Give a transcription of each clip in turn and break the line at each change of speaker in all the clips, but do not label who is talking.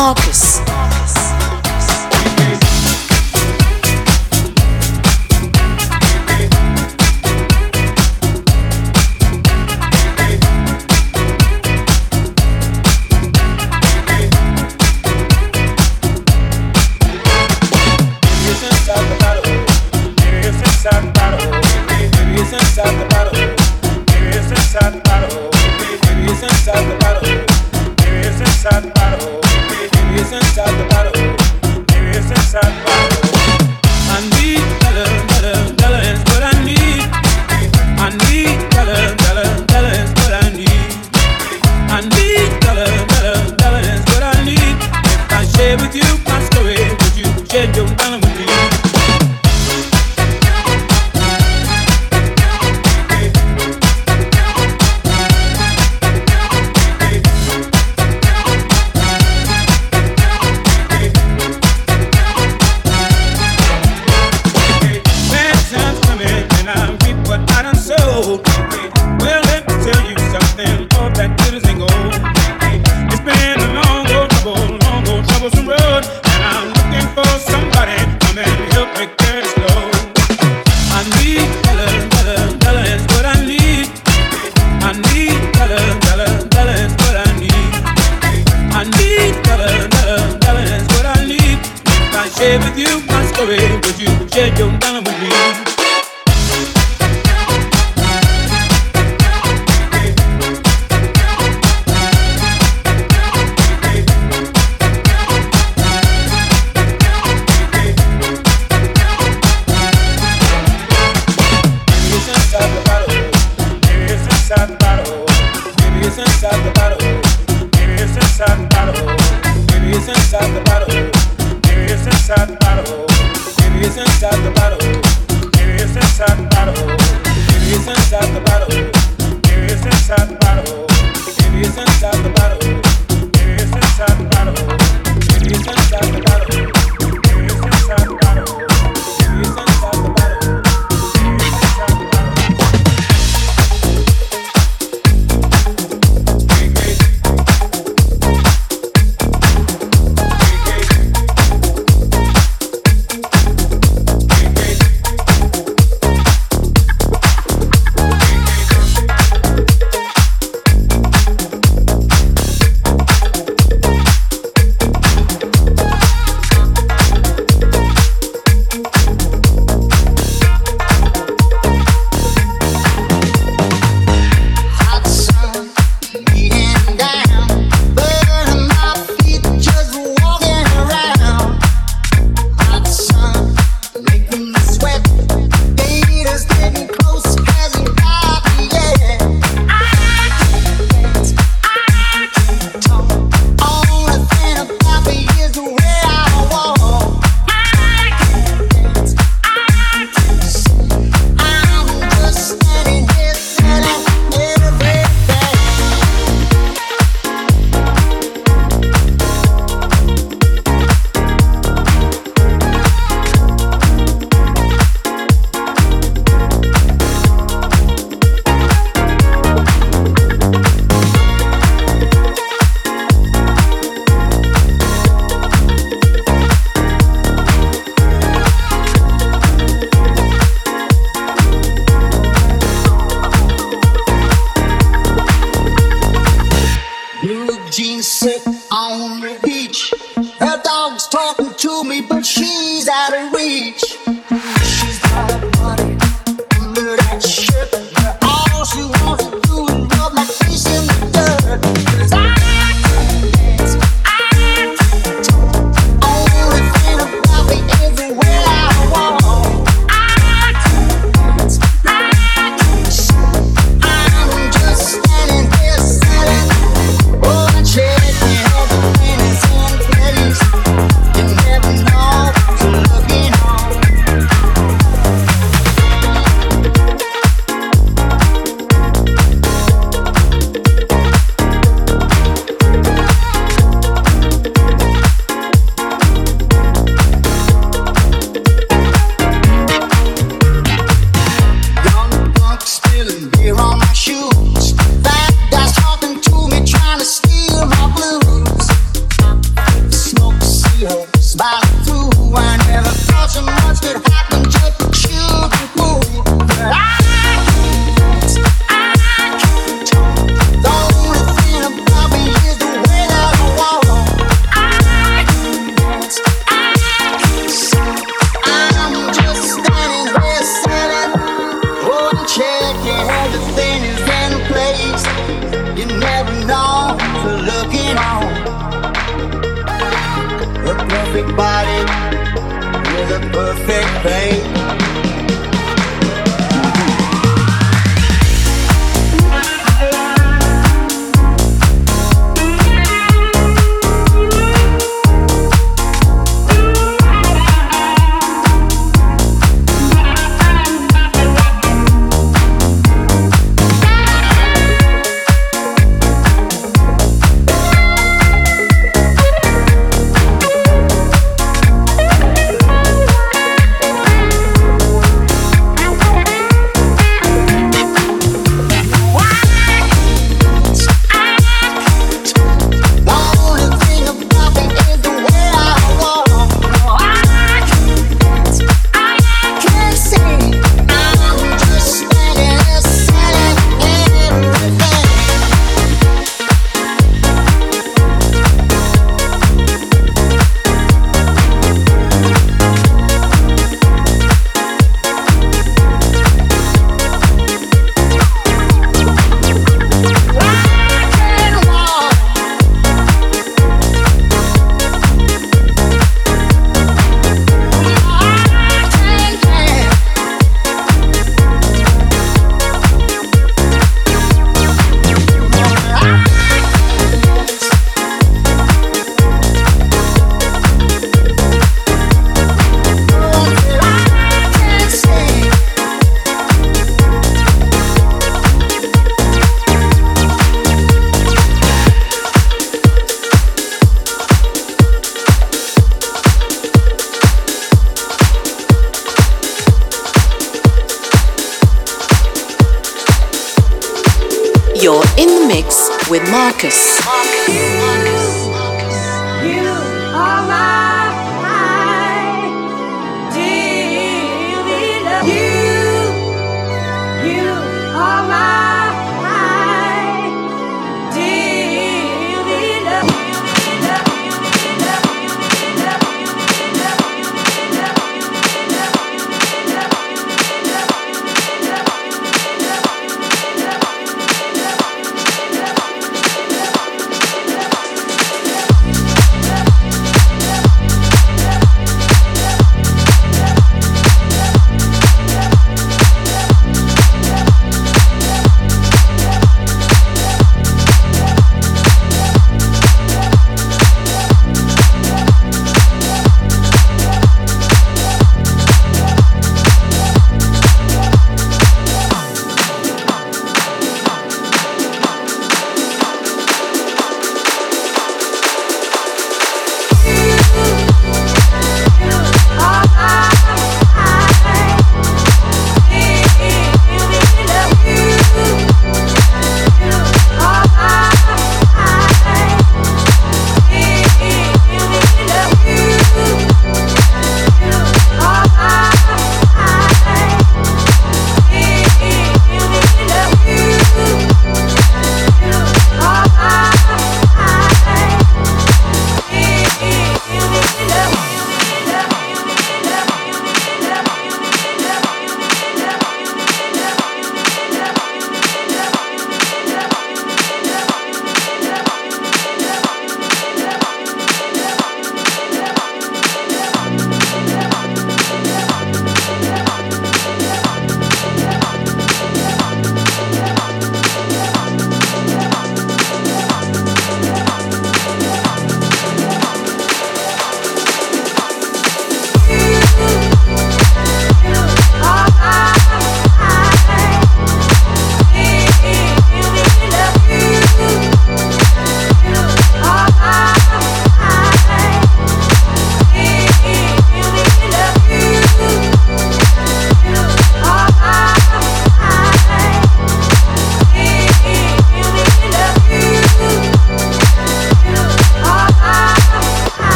Marcus.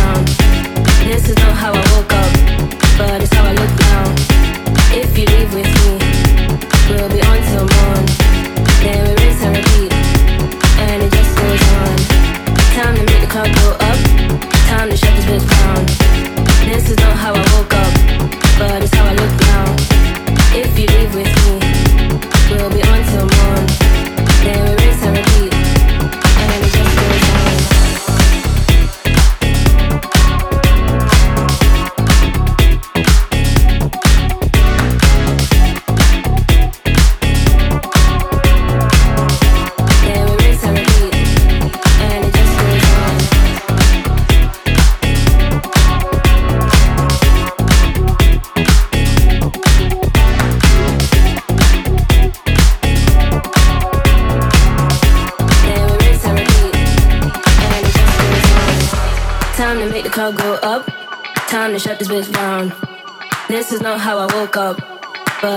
around. This is not how I woke up.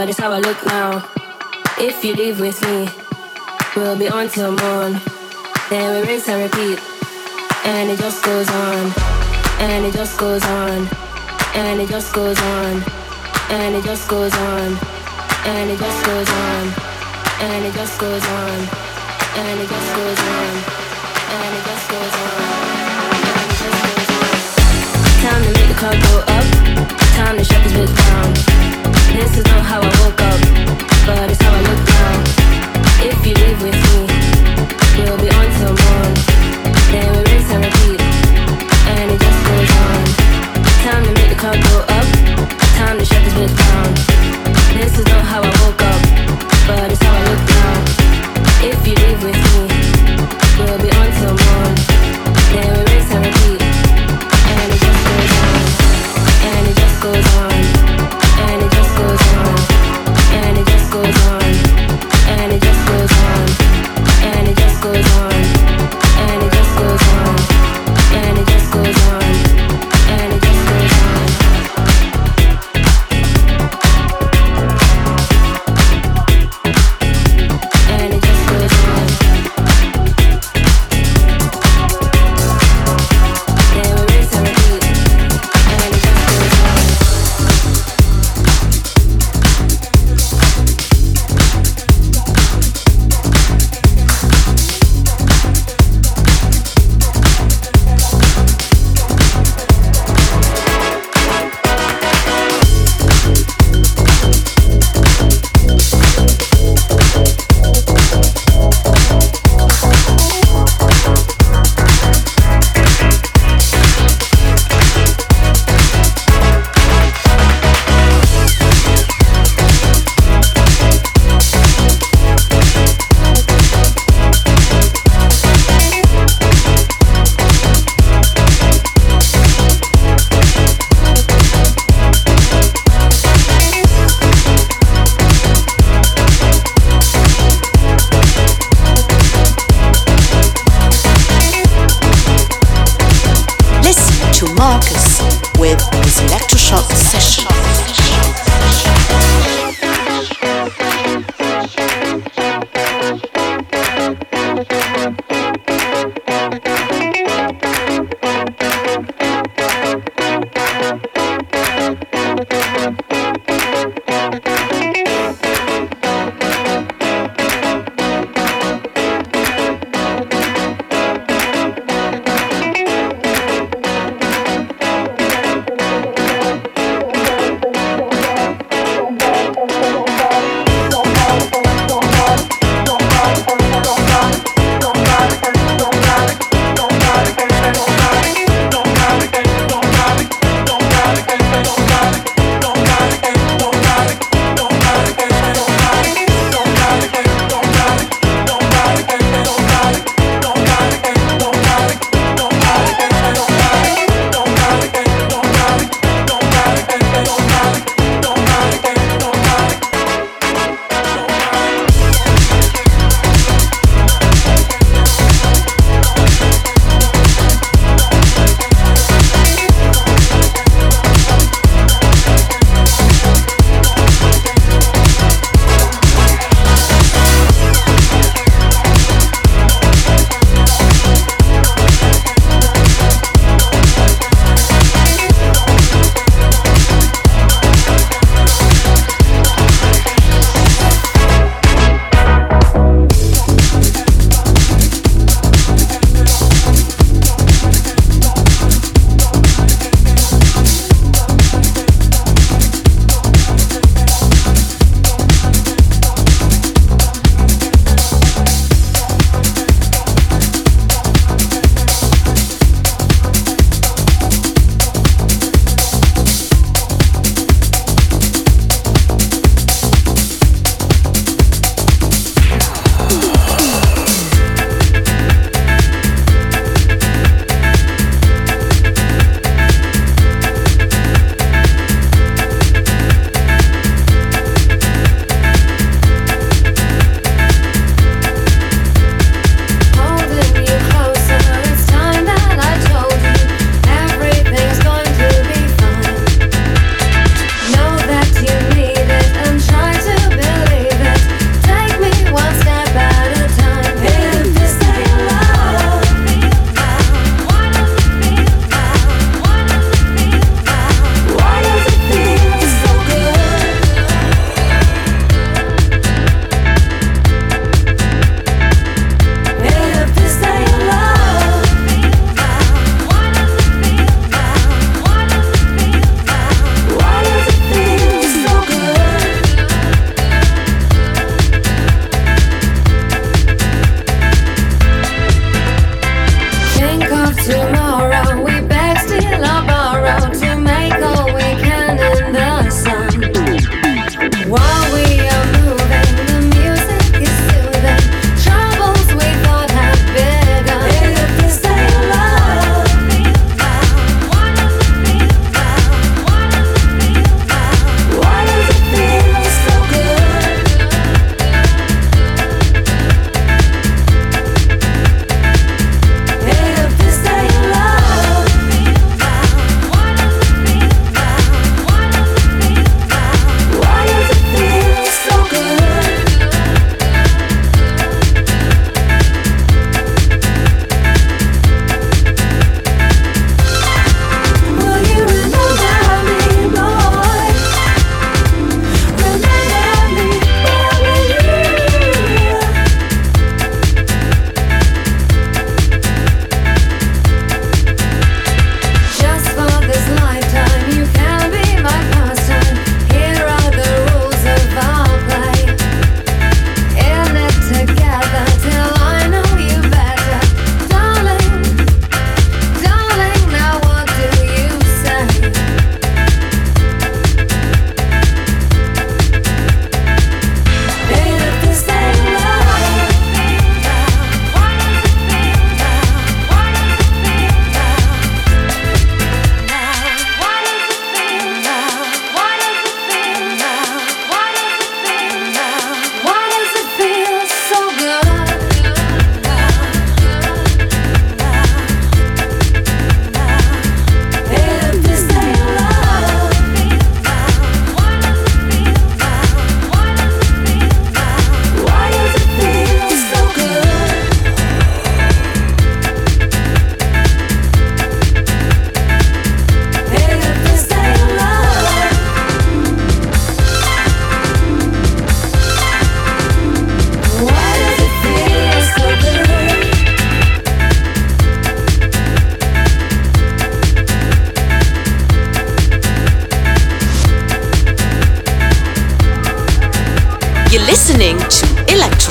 that is how I look now. If you leave with me, we'll be on till morn. Then we rinse and repeat, and it just goes on, and it just goes on, and it just goes on, and it just goes on, and it just goes on, and it just goes on, and it just goes on, and it just goes on. Time to make the club go up time the shackles was down. This is not how I woke up, but it's how I look now. If you live with me, we'll be on till morn. Then we rinse and repeat, and it just goes on. Time to make the cloud go up, time the shackles was down. This is not how I woke up, but it's how I look now. If you live with me.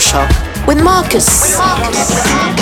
Electroshock
with Marcus. With Marcus.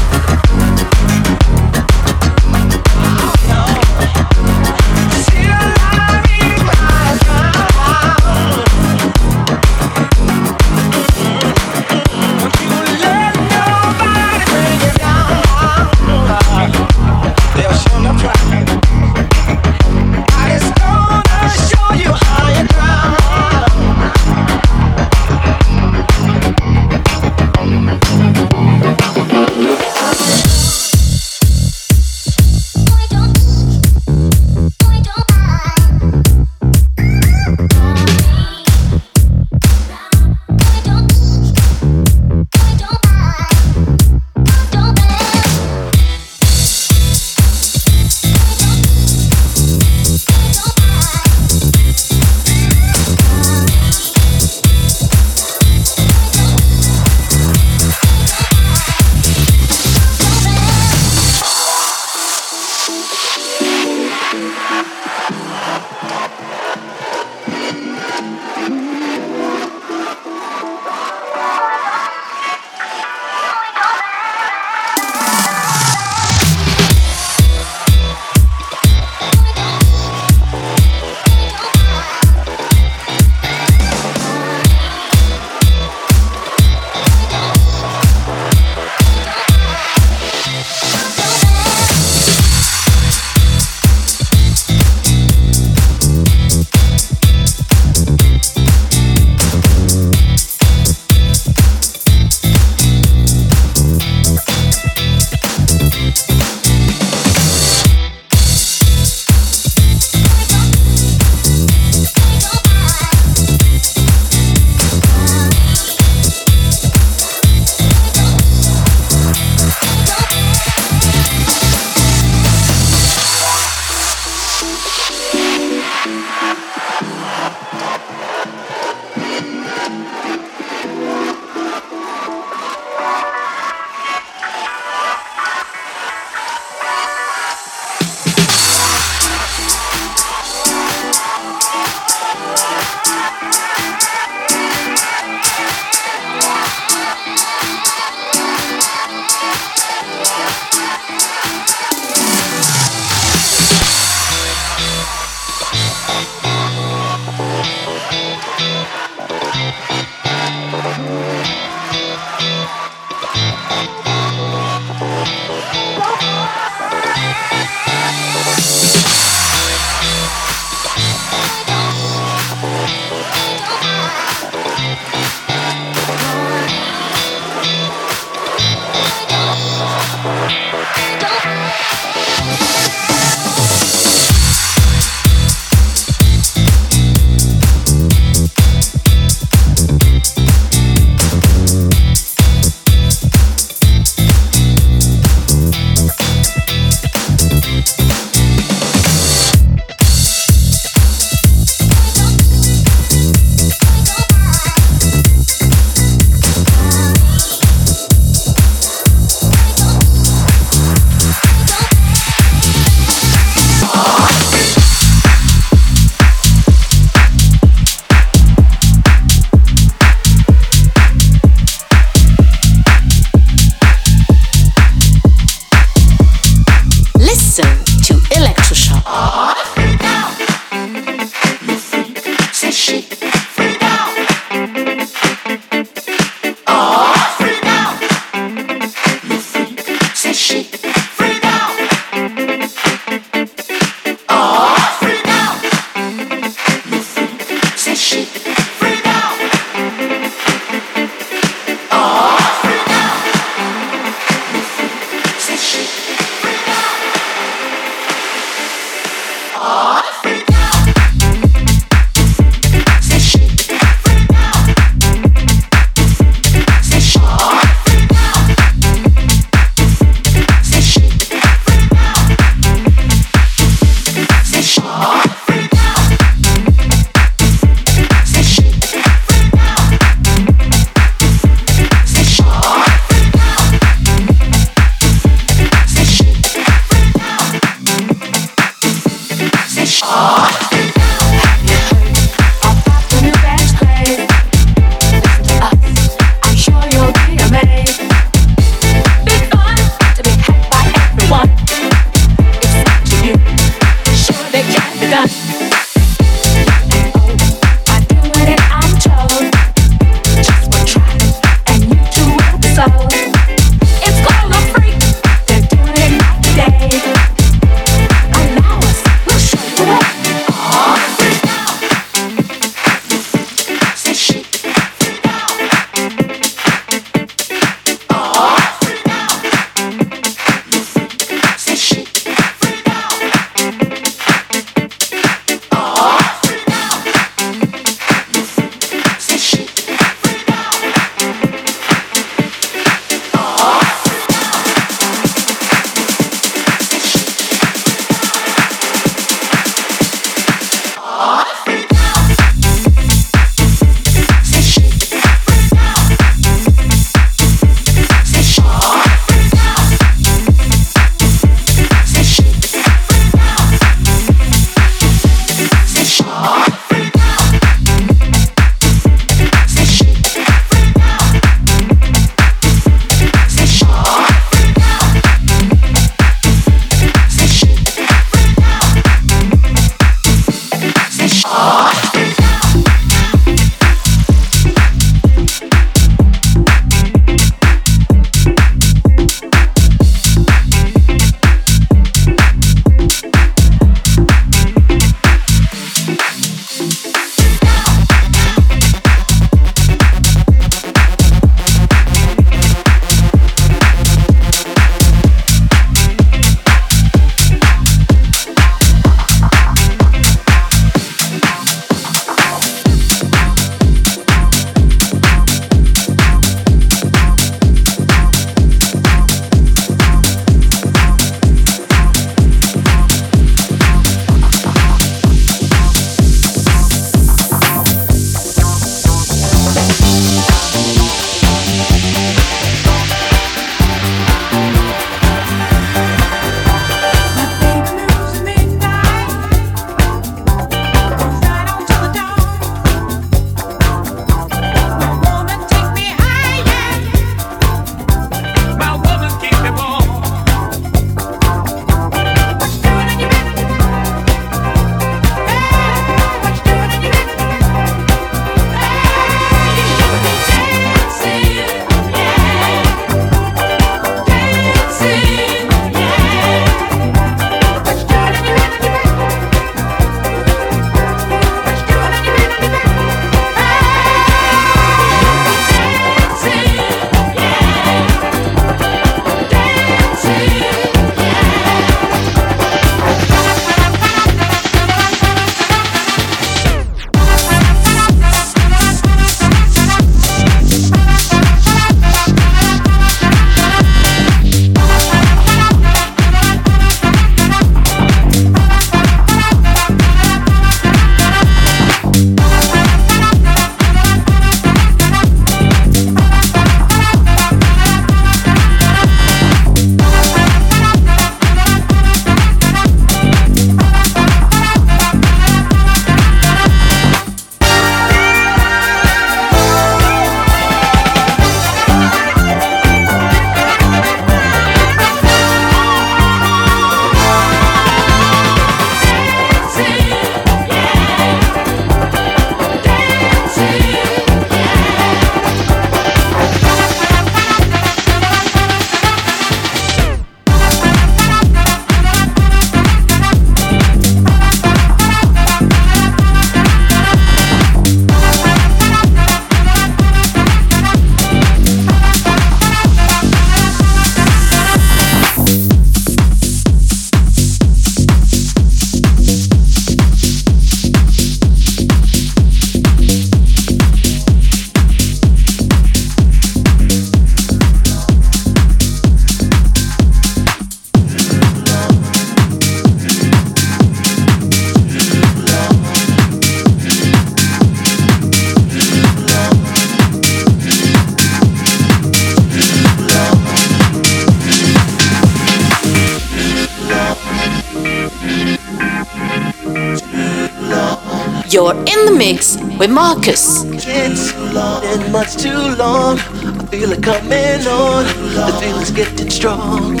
With Marcus.
It's been much too long. I feel it coming on. The feeling's getting strong.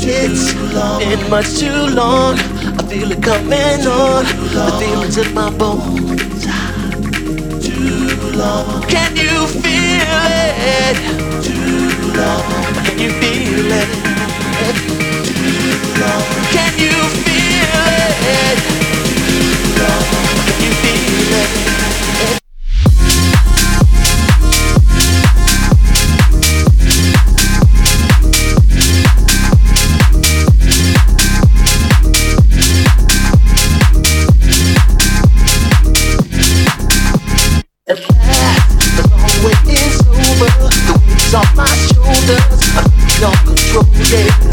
It's been much too long. I feel it coming on. The feeling's in my bones. Too long. Can you feel it? Can you feel it? Can you feel it?
no control. Take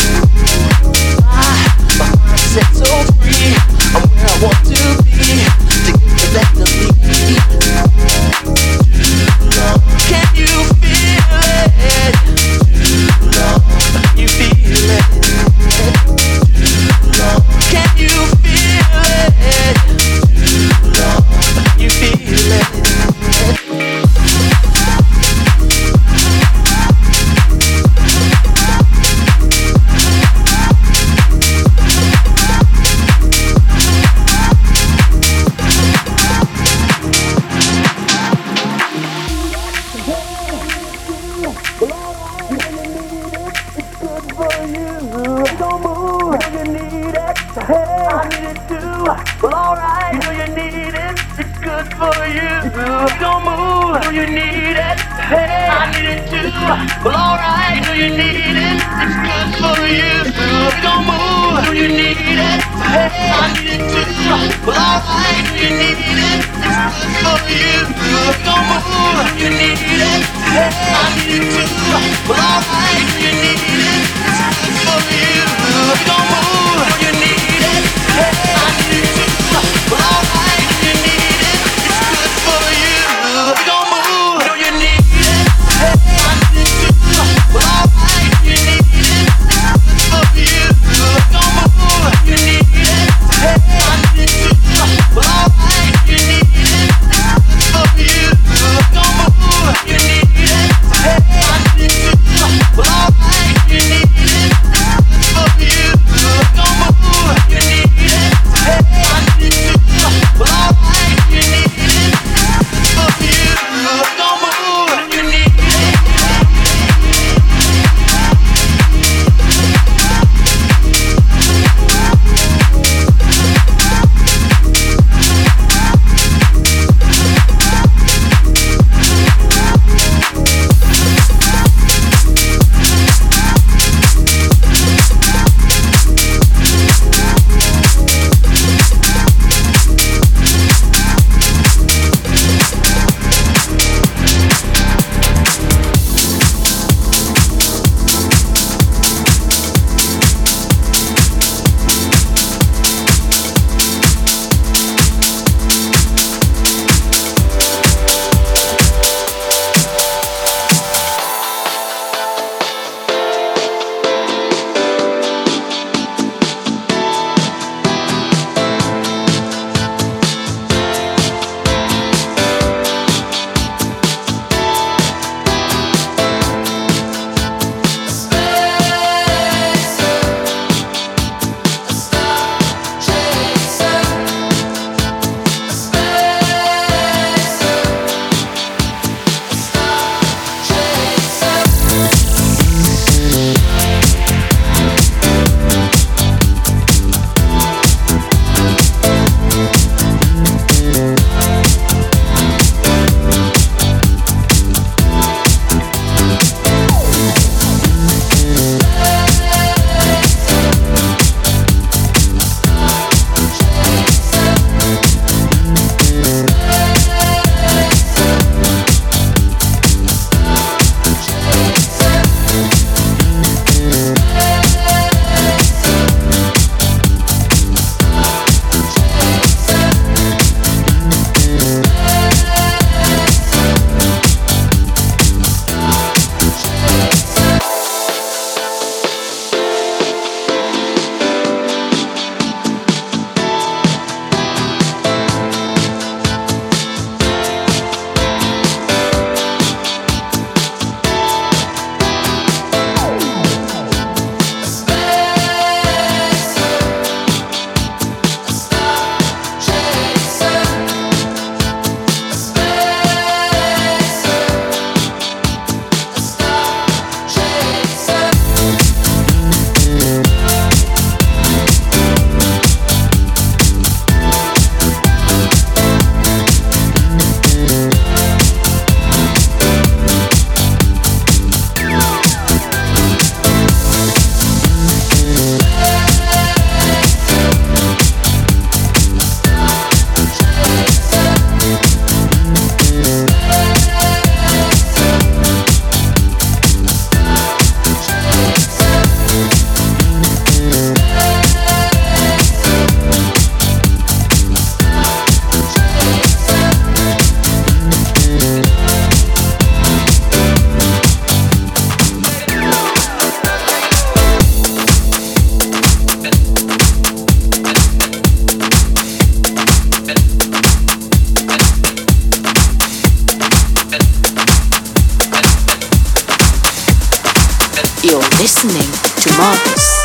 listening to Marcus.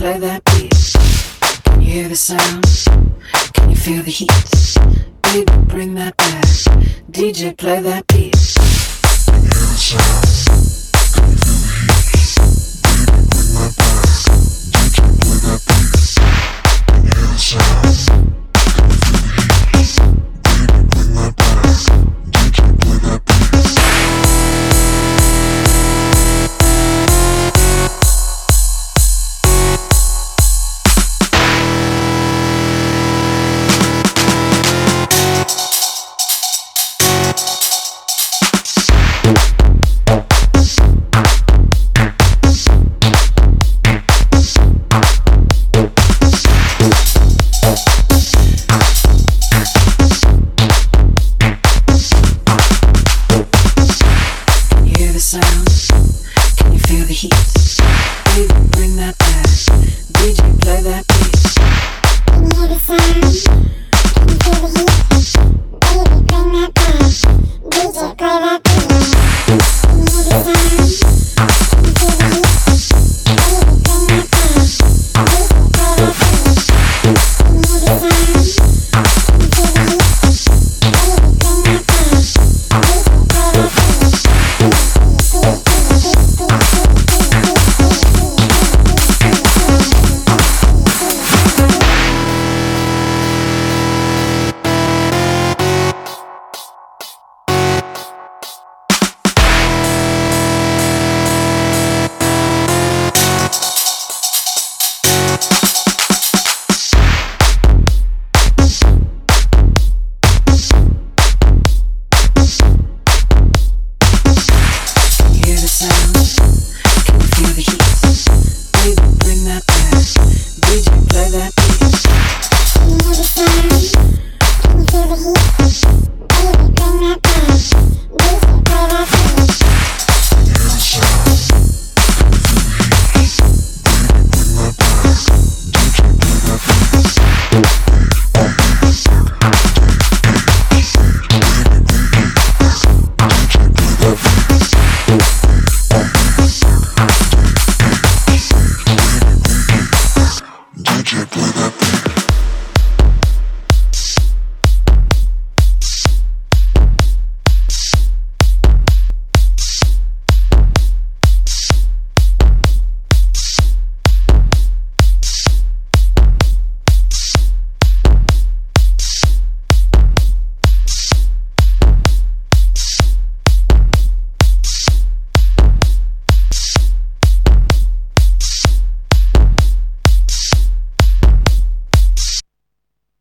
Play that beat. Can you hear the sound? Can you feel the heat? Baby, bring that back. DJ, play that beat. Can you hear the sound?